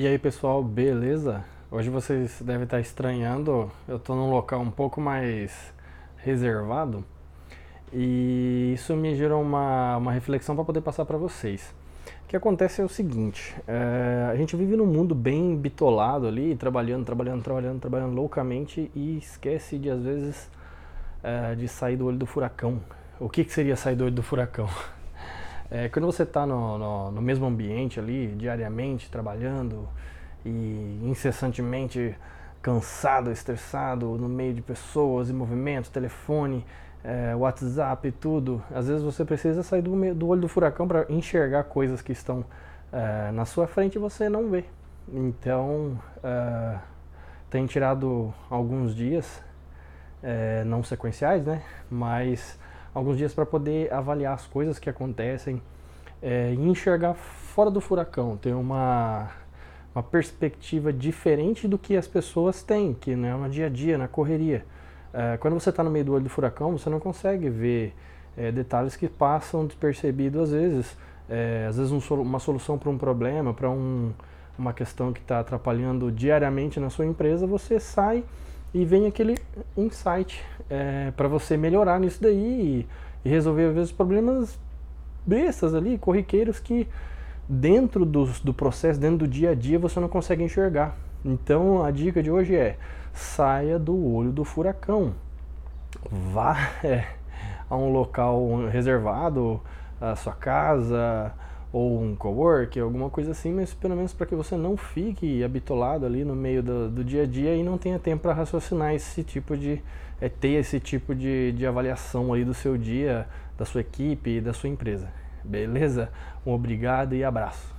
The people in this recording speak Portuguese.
E aí pessoal, beleza? Hoje vocês devem estar estranhando, eu estou num local um pouco mais reservado e isso me gerou uma, uma reflexão para poder passar para vocês. O que acontece é o seguinte, é, a gente vive num mundo bem bitolado ali, trabalhando, trabalhando, trabalhando, trabalhando loucamente e esquece de às vezes é, de sair do olho do furacão. O que, que seria sair do olho do furacão? É, quando você está no, no, no, mesmo ambiente ali, diariamente, trabalhando e incessantemente cansado, estressado, no meio de pessoas e movimentos, telefone, é, WhatsApp e tudo, às vezes você precisa sair do, do olho do furacão para enxergar coisas que estão é, na sua frente e você não vê. Então, é, tem tirado alguns dias, é, não sequenciais, né? Mas alguns dias para poder avaliar as coisas que acontecem é, e enxergar fora do furacão, ter uma, uma perspectiva diferente do que as pessoas têm, que não é no dia a dia, na correria. É, quando você está no meio do olho do furacão, você não consegue ver é, detalhes que passam despercebidos às vezes. É, às vezes um, uma solução para um problema, para um, uma questão que está atrapalhando diariamente na sua empresa, você sai e vem aquele insight é, para você melhorar nisso daí e, resolver às vezes problemas bestas ali, corriqueiros que dentro do, do processo, dentro do dia a dia você não consegue enxergar. Então a dica de hoje é saia do olho do furacão. Vá é, a um local reservado, a sua casa, ou um cowork, alguma coisa assim, mas pelo menos para que você não fique habitolado ali no meio do, do dia a dia e não tenha tempo para raciocinar esse tipo de é, ter esse tipo de, de avaliação aí do seu dia, da sua equipe e da sua empresa. Beleza? Um obrigado e abraço.